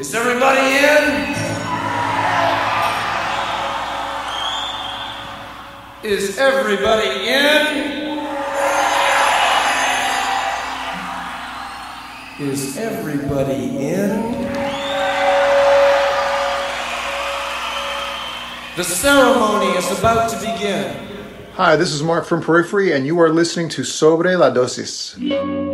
Is everybody in? Is everybody in? Is everybody in? The ceremony is about to begin. Hi, this is Mark from Periphery, and you are listening to Sobre la Dosis.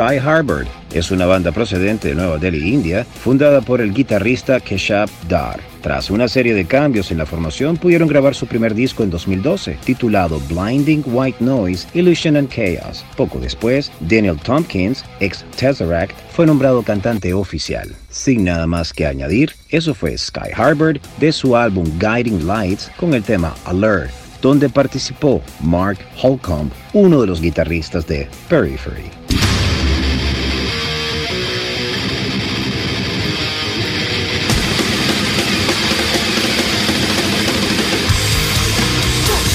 Sky Harbor. Es una banda procedente de Nueva Delhi, India, fundada por el guitarrista Keshav Dar. Tras una serie de cambios en la formación, pudieron grabar su primer disco en 2012, titulado Blinding White Noise, Illusion and Chaos. Poco después, Daniel Tompkins, ex Tesseract, fue nombrado cantante oficial. Sin nada más que añadir, eso fue Sky Harbor de su álbum Guiding Lights con el tema Alert, donde participó Mark Holcomb, uno de los guitarristas de Periphery.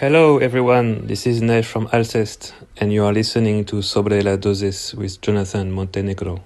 Hello everyone, this is Nesh from Alcest, and you are listening to Sobre la Dosis with Jonathan Montenegro.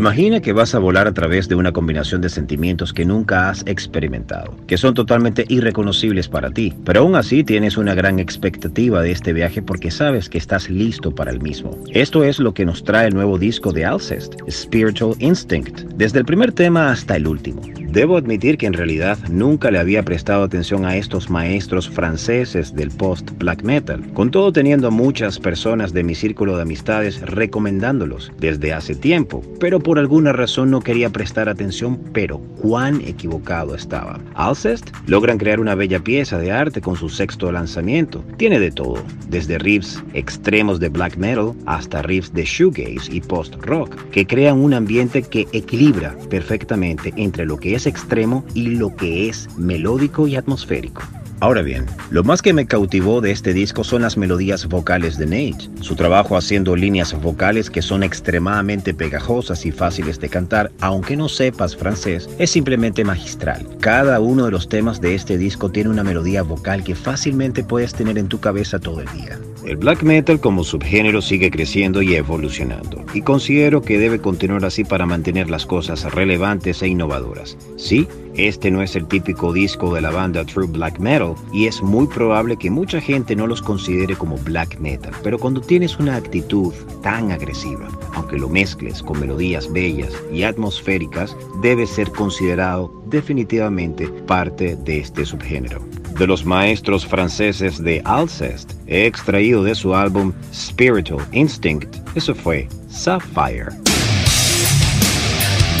Imagina que vas a volar a través de una combinación de sentimientos que nunca has experimentado, que son totalmente irreconocibles para ti, pero aún así tienes una gran expectativa de este viaje porque sabes que estás listo para el mismo. Esto es lo que nos trae el nuevo disco de Alcest, Spiritual Instinct, desde el primer tema hasta el último. Debo admitir que en realidad nunca le había prestado atención a estos maestros franceses del post-black metal, con todo teniendo muchas personas de mi círculo de amistades recomendándolos desde hace tiempo, pero por alguna razón no quería prestar atención, pero cuán equivocado estaba. Alcest logran crear una bella pieza de arte con su sexto lanzamiento. Tiene de todo, desde riffs extremos de black metal hasta riffs de shoegaze y post-rock, que crean un ambiente que equilibra perfectamente entre lo que es extremo y lo que es melódico y atmosférico. Ahora bien, lo más que me cautivó de este disco son las melodías vocales de Nate. Su trabajo haciendo líneas vocales que son extremadamente pegajosas y fáciles de cantar, aunque no sepas francés, es simplemente magistral. Cada uno de los temas de este disco tiene una melodía vocal que fácilmente puedes tener en tu cabeza todo el día. El black metal como subgénero sigue creciendo y evolucionando, y considero que debe continuar así para mantener las cosas relevantes e innovadoras. Sí, este no es el típico disco de la banda True Black Metal, y es muy probable que mucha gente no los considere como black metal, pero cuando tienes una actitud tan agresiva, aunque lo mezcles con melodías bellas y atmosféricas, debe ser considerado definitivamente parte de este subgénero de los maestros franceses de Alcest, he extraído de su álbum Spiritual Instinct. Eso fue Sapphire.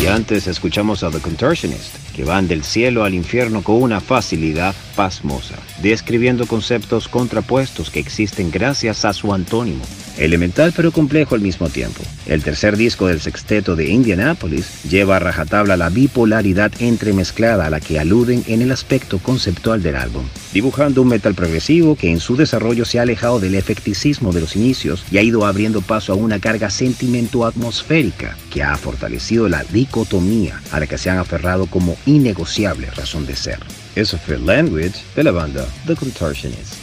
Y antes escuchamos a The Contortionist, que van del cielo al infierno con una facilidad pasmosa, describiendo conceptos contrapuestos que existen gracias a su antónimo, elemental pero complejo al mismo tiempo. El tercer disco del sexteto de Indianapolis lleva a rajatabla la bipolaridad entremezclada a la que aluden en el aspecto conceptual del álbum, dibujando un metal progresivo que en su desarrollo se ha alejado del efecticismo de los inicios y ha ido abriendo paso a una carga sentimiento-atmosférica que ha fortalecido la dicotomía a la que se han aferrado como innegociable razón de ser. Eso fue Language de la banda The Contortionist.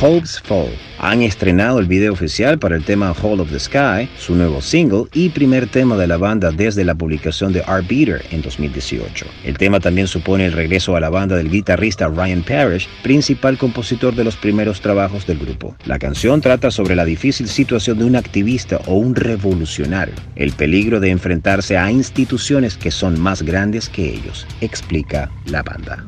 Hope's Fall. Han estrenado el video oficial para el tema Hall of the Sky, su nuevo single y primer tema de la banda desde la publicación de Art Beater en 2018. El tema también supone el regreso a la banda del guitarrista Ryan Parrish, principal compositor de los primeros trabajos del grupo. La canción trata sobre la difícil situación de un activista o un revolucionario, el peligro de enfrentarse a instituciones que son más grandes que ellos, explica la banda.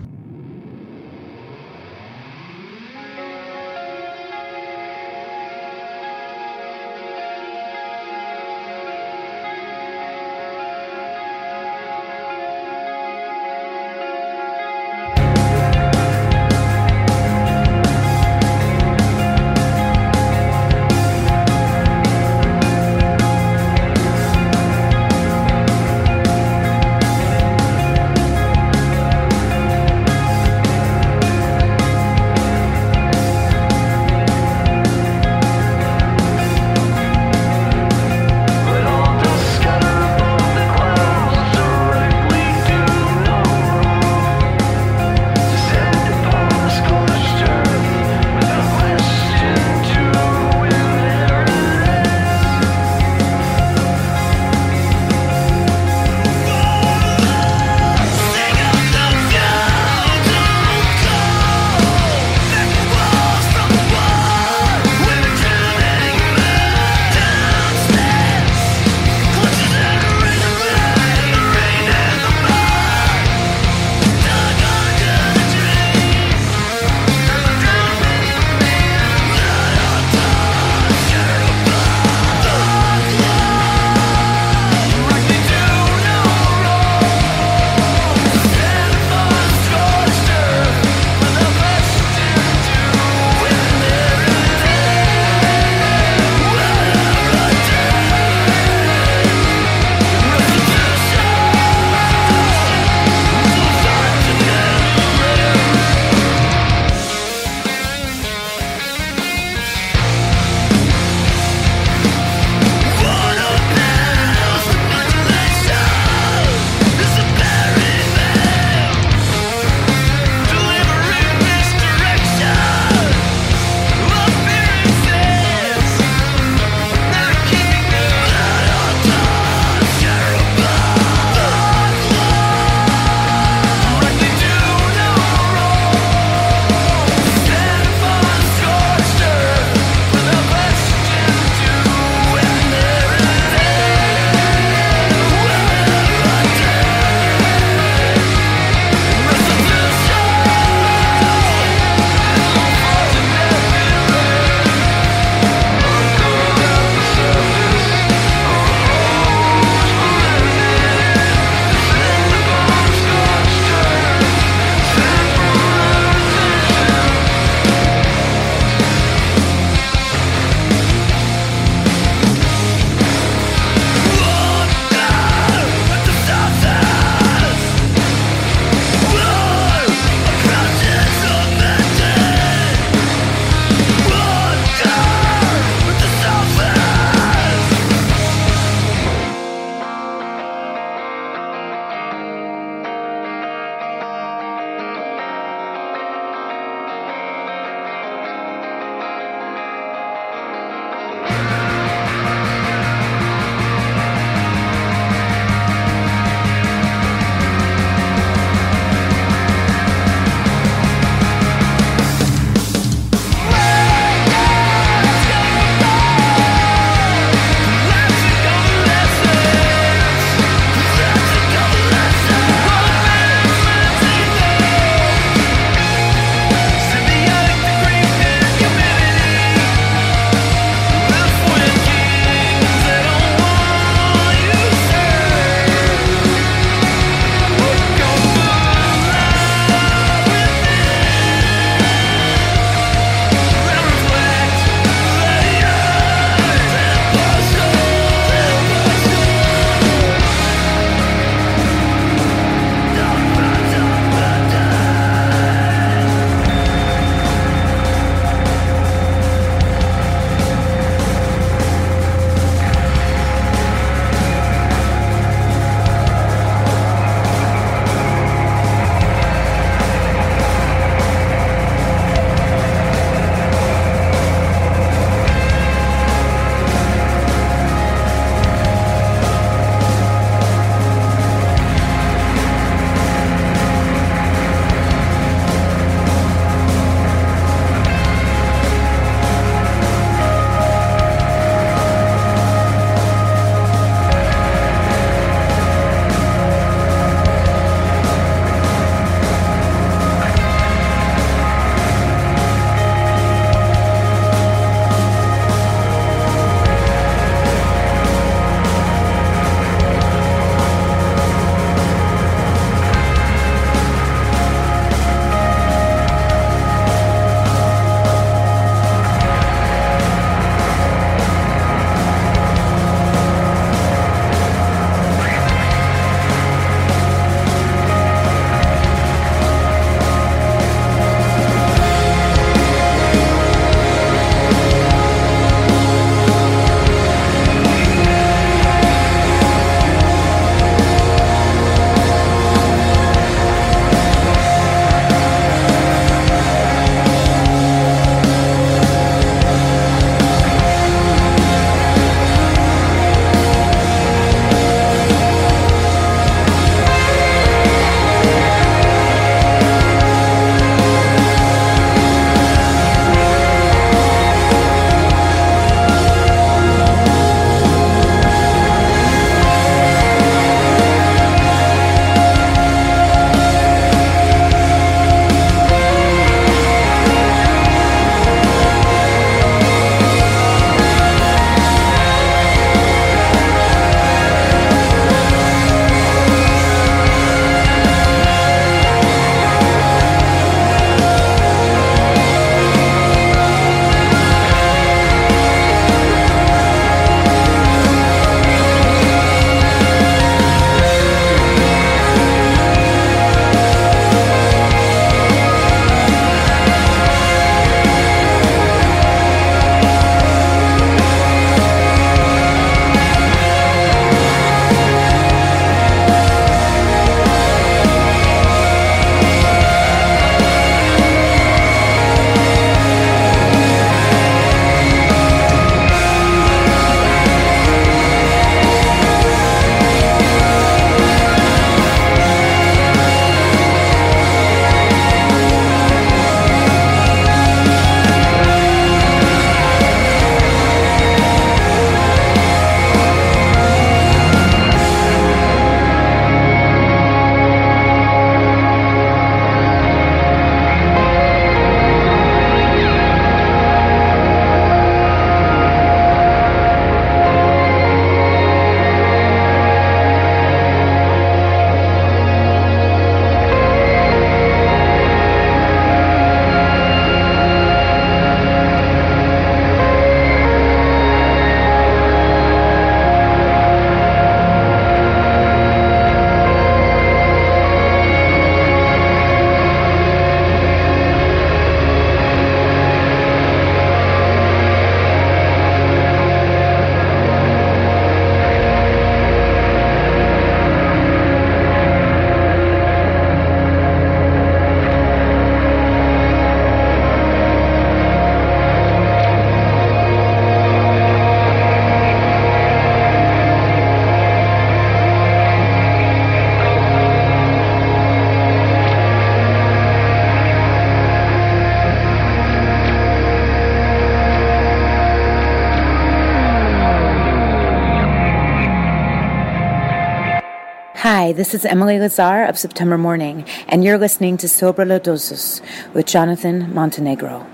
Hi, this is Emily Lazar of September Morning, and you're listening to Sobre la Dosis with Jonathan Montenegro.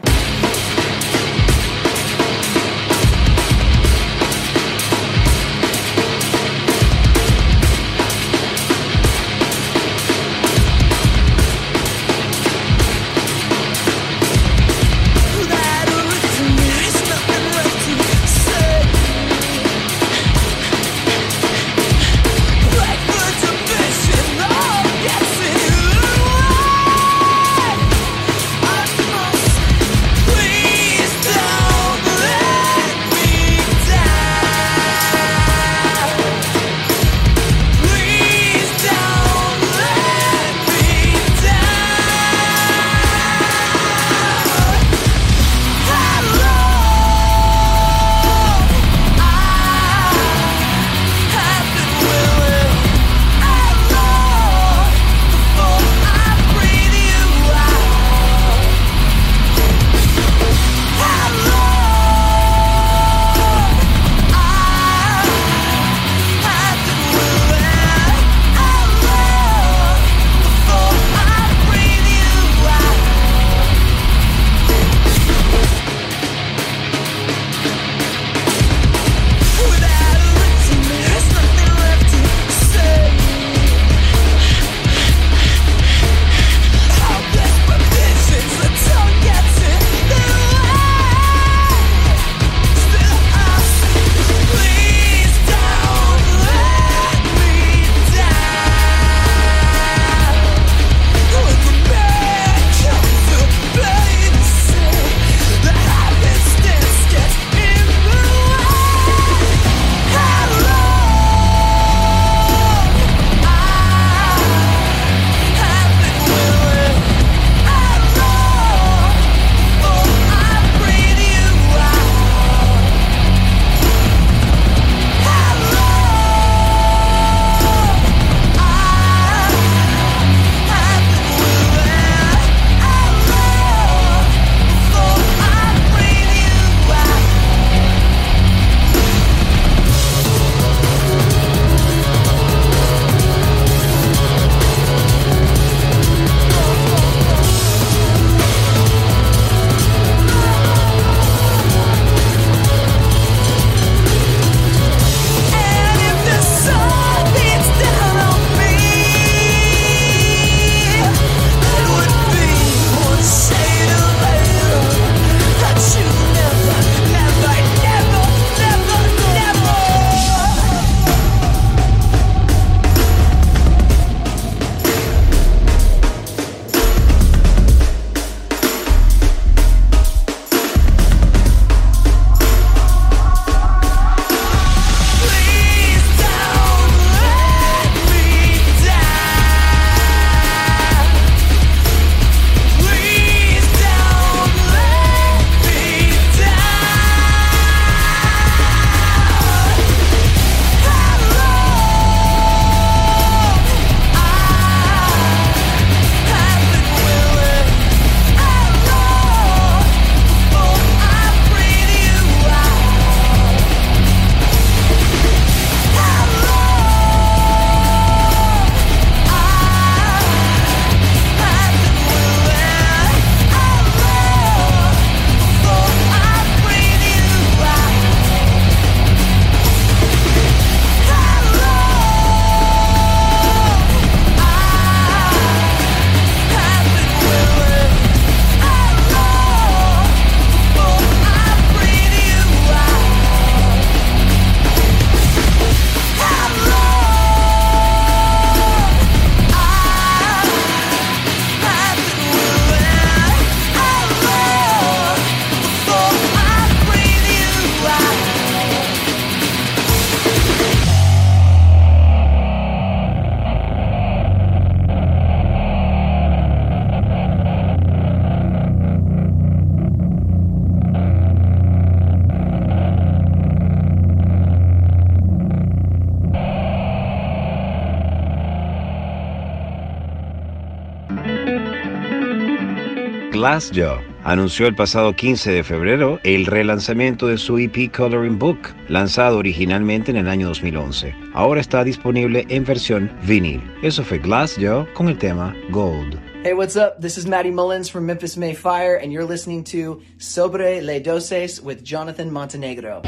Glassjaw anunció el pasado 15 de febrero el relanzamiento de su EP Coloring Book, lanzado originalmente en el año 2011. Ahora está disponible en versión vinil. Eso fue Glass con el tema Gold. Hey, what's up? This is Maddie Mullins from Memphis May Fire, and you're listening to Sobre Le Doses with Jonathan Montenegro.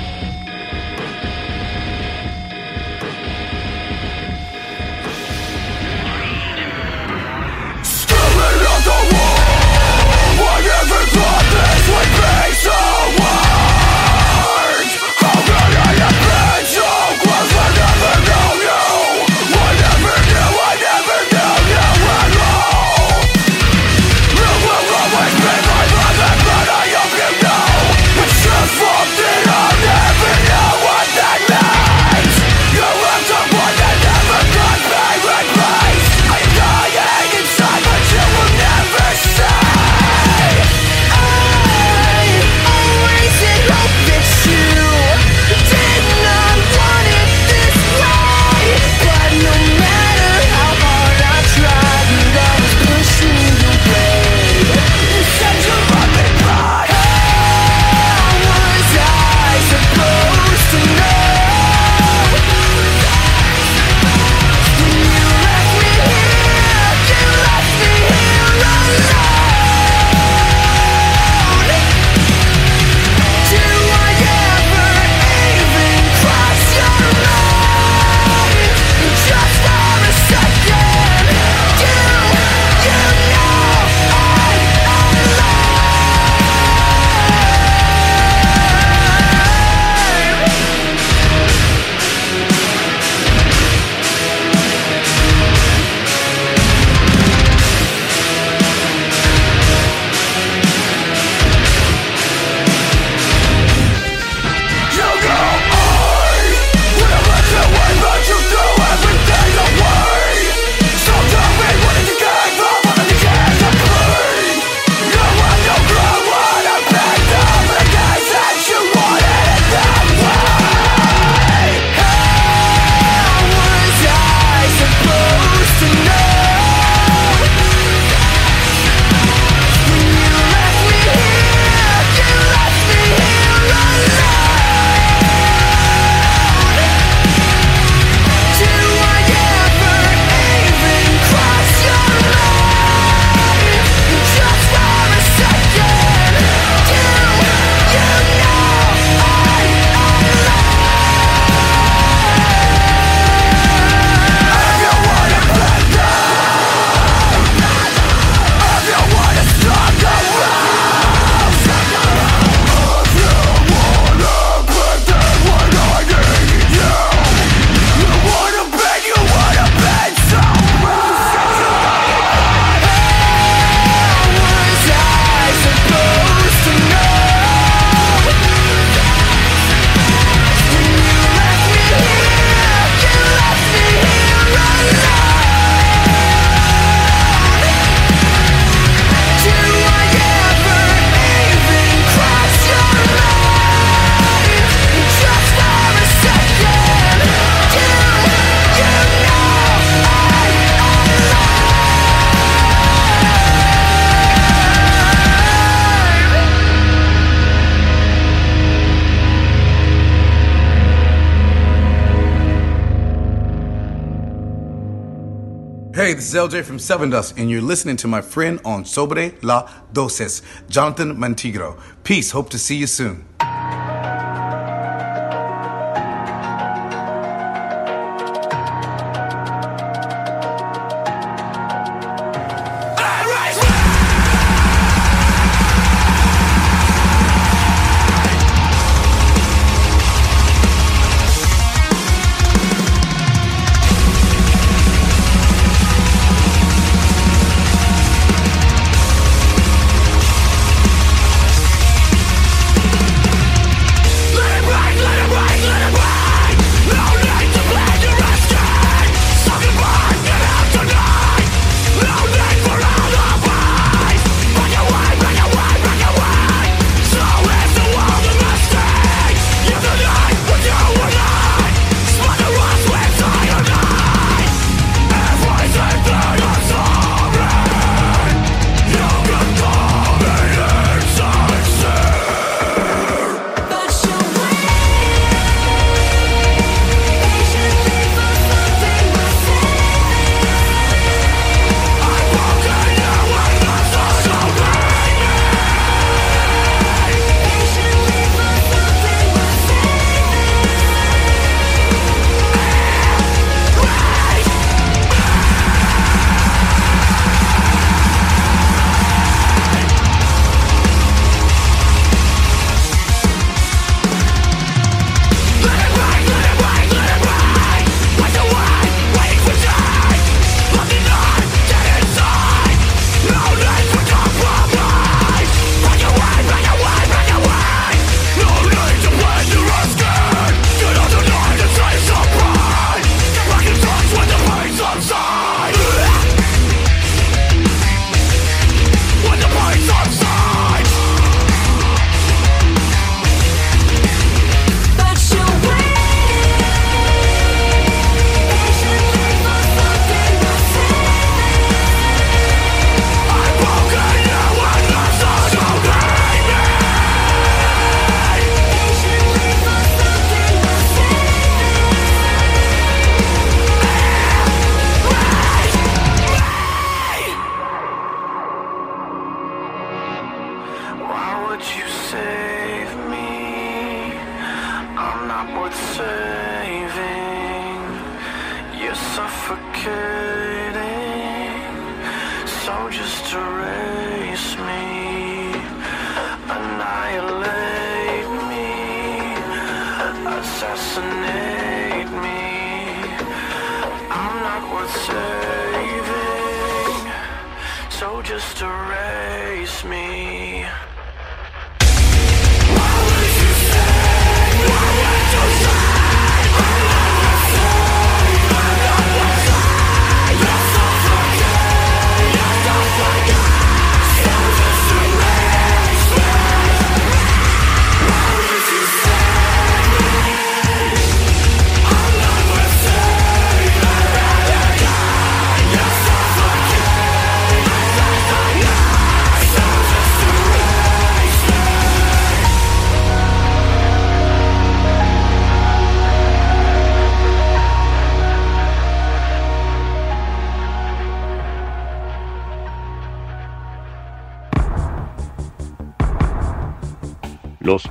Is LJ from Seven Dust, and you're listening to my friend on Sobre La Dosis, Jonathan Mantigro. Peace. Hope to see you soon.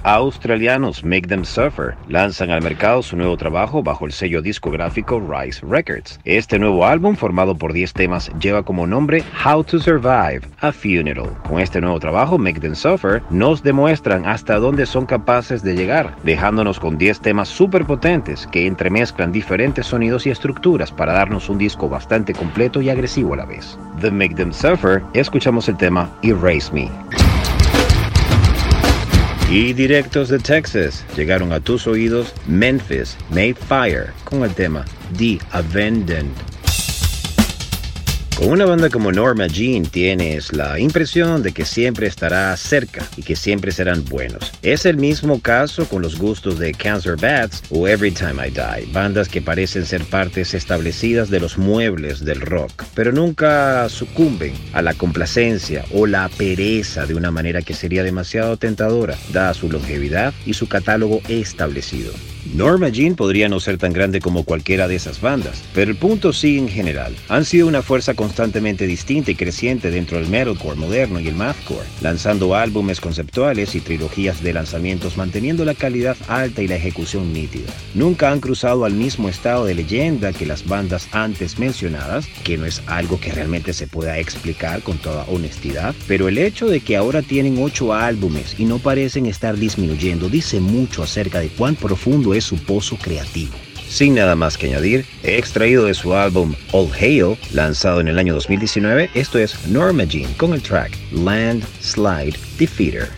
Australianos Make Them Suffer lanzan al mercado su nuevo trabajo bajo el sello discográfico Rise Records. Este nuevo álbum, formado por 10 temas, lleva como nombre How to Survive a Funeral. Con este nuevo trabajo, Make Them Suffer, nos demuestran hasta dónde son capaces de llegar, dejándonos con 10 temas súper potentes que entremezclan diferentes sonidos y estructuras para darnos un disco bastante completo y agresivo a la vez. The Make Them Suffer, escuchamos el tema Erase Me. Y directos de Texas llegaron a tus oídos Memphis Made Fire con el tema The Abandoned. Con una banda como Norma Jean tienes la impresión de que siempre estará cerca y que siempre serán buenos. Es el mismo caso con los gustos de Cancer Bats o Every Time I Die, bandas que parecen ser partes establecidas de los muebles del rock, pero nunca sucumben a la complacencia o la pereza de una manera que sería demasiado tentadora, dada su longevidad y su catálogo establecido. Norma Jean podría no ser tan grande como cualquiera de esas bandas, pero el punto sí en general. Han sido una fuerza constantemente distinta y creciente dentro del metalcore moderno y el mathcore, lanzando álbumes conceptuales y trilogías de lanzamientos manteniendo la calidad alta y la ejecución nítida. Nunca han cruzado al mismo estado de leyenda que las bandas antes mencionadas, que no es algo que realmente se pueda explicar con toda honestidad, pero el hecho de que ahora tienen ocho álbumes y no parecen estar disminuyendo dice mucho acerca de cuán profundo su pozo creativo. Sin nada más que añadir, he extraído de su álbum All Hail, lanzado en el año 2019, esto es Norma Jean con el track Land Slide Defeater.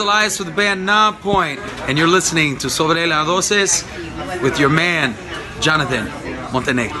Elias Elias with the band Na Point, and you're listening to Sobre la Doces with your man, Jonathan Montenegro.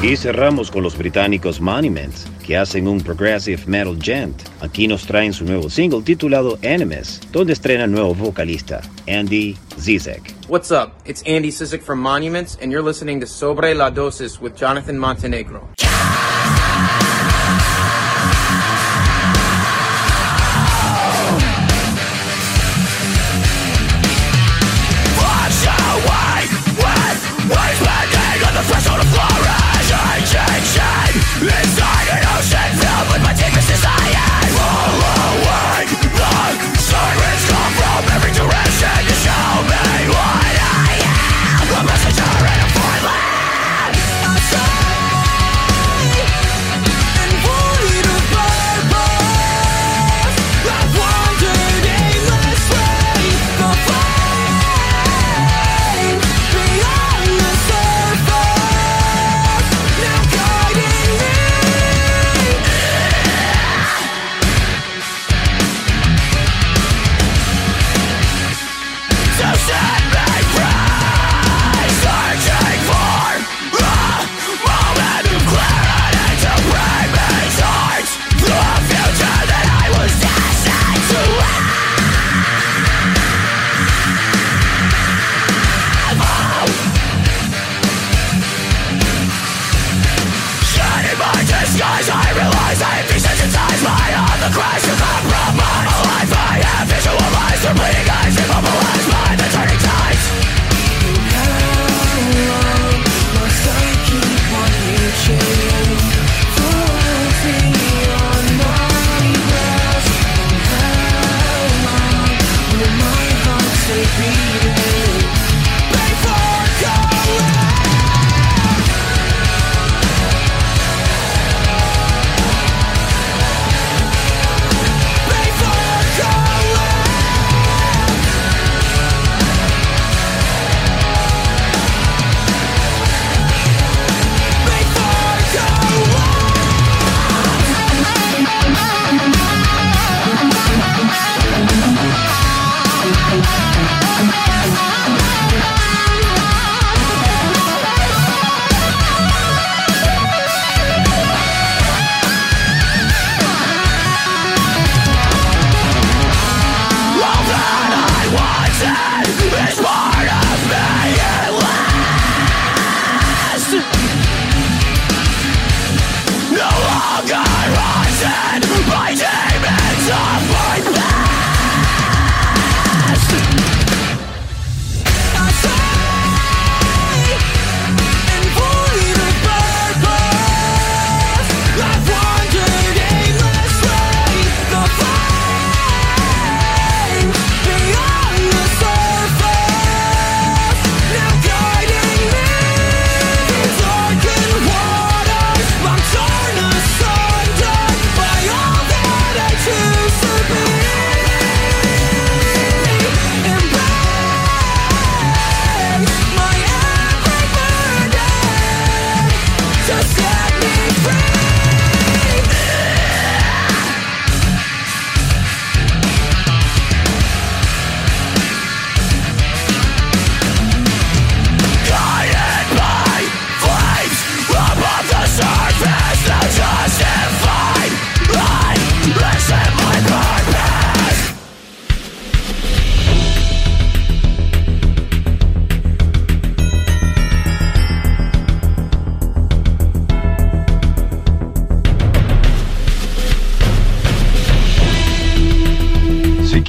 Y cerramos con los británicos Monuments, que hacen un progressive metal gent. Aquí nos traen su nuevo single titulado Animus, donde estrena nuevo vocalista, Andy Zizek. What's up? It's Andy Zizek from Monuments, and you're listening to Sobre la Dosis with Jonathan Montenegro. It's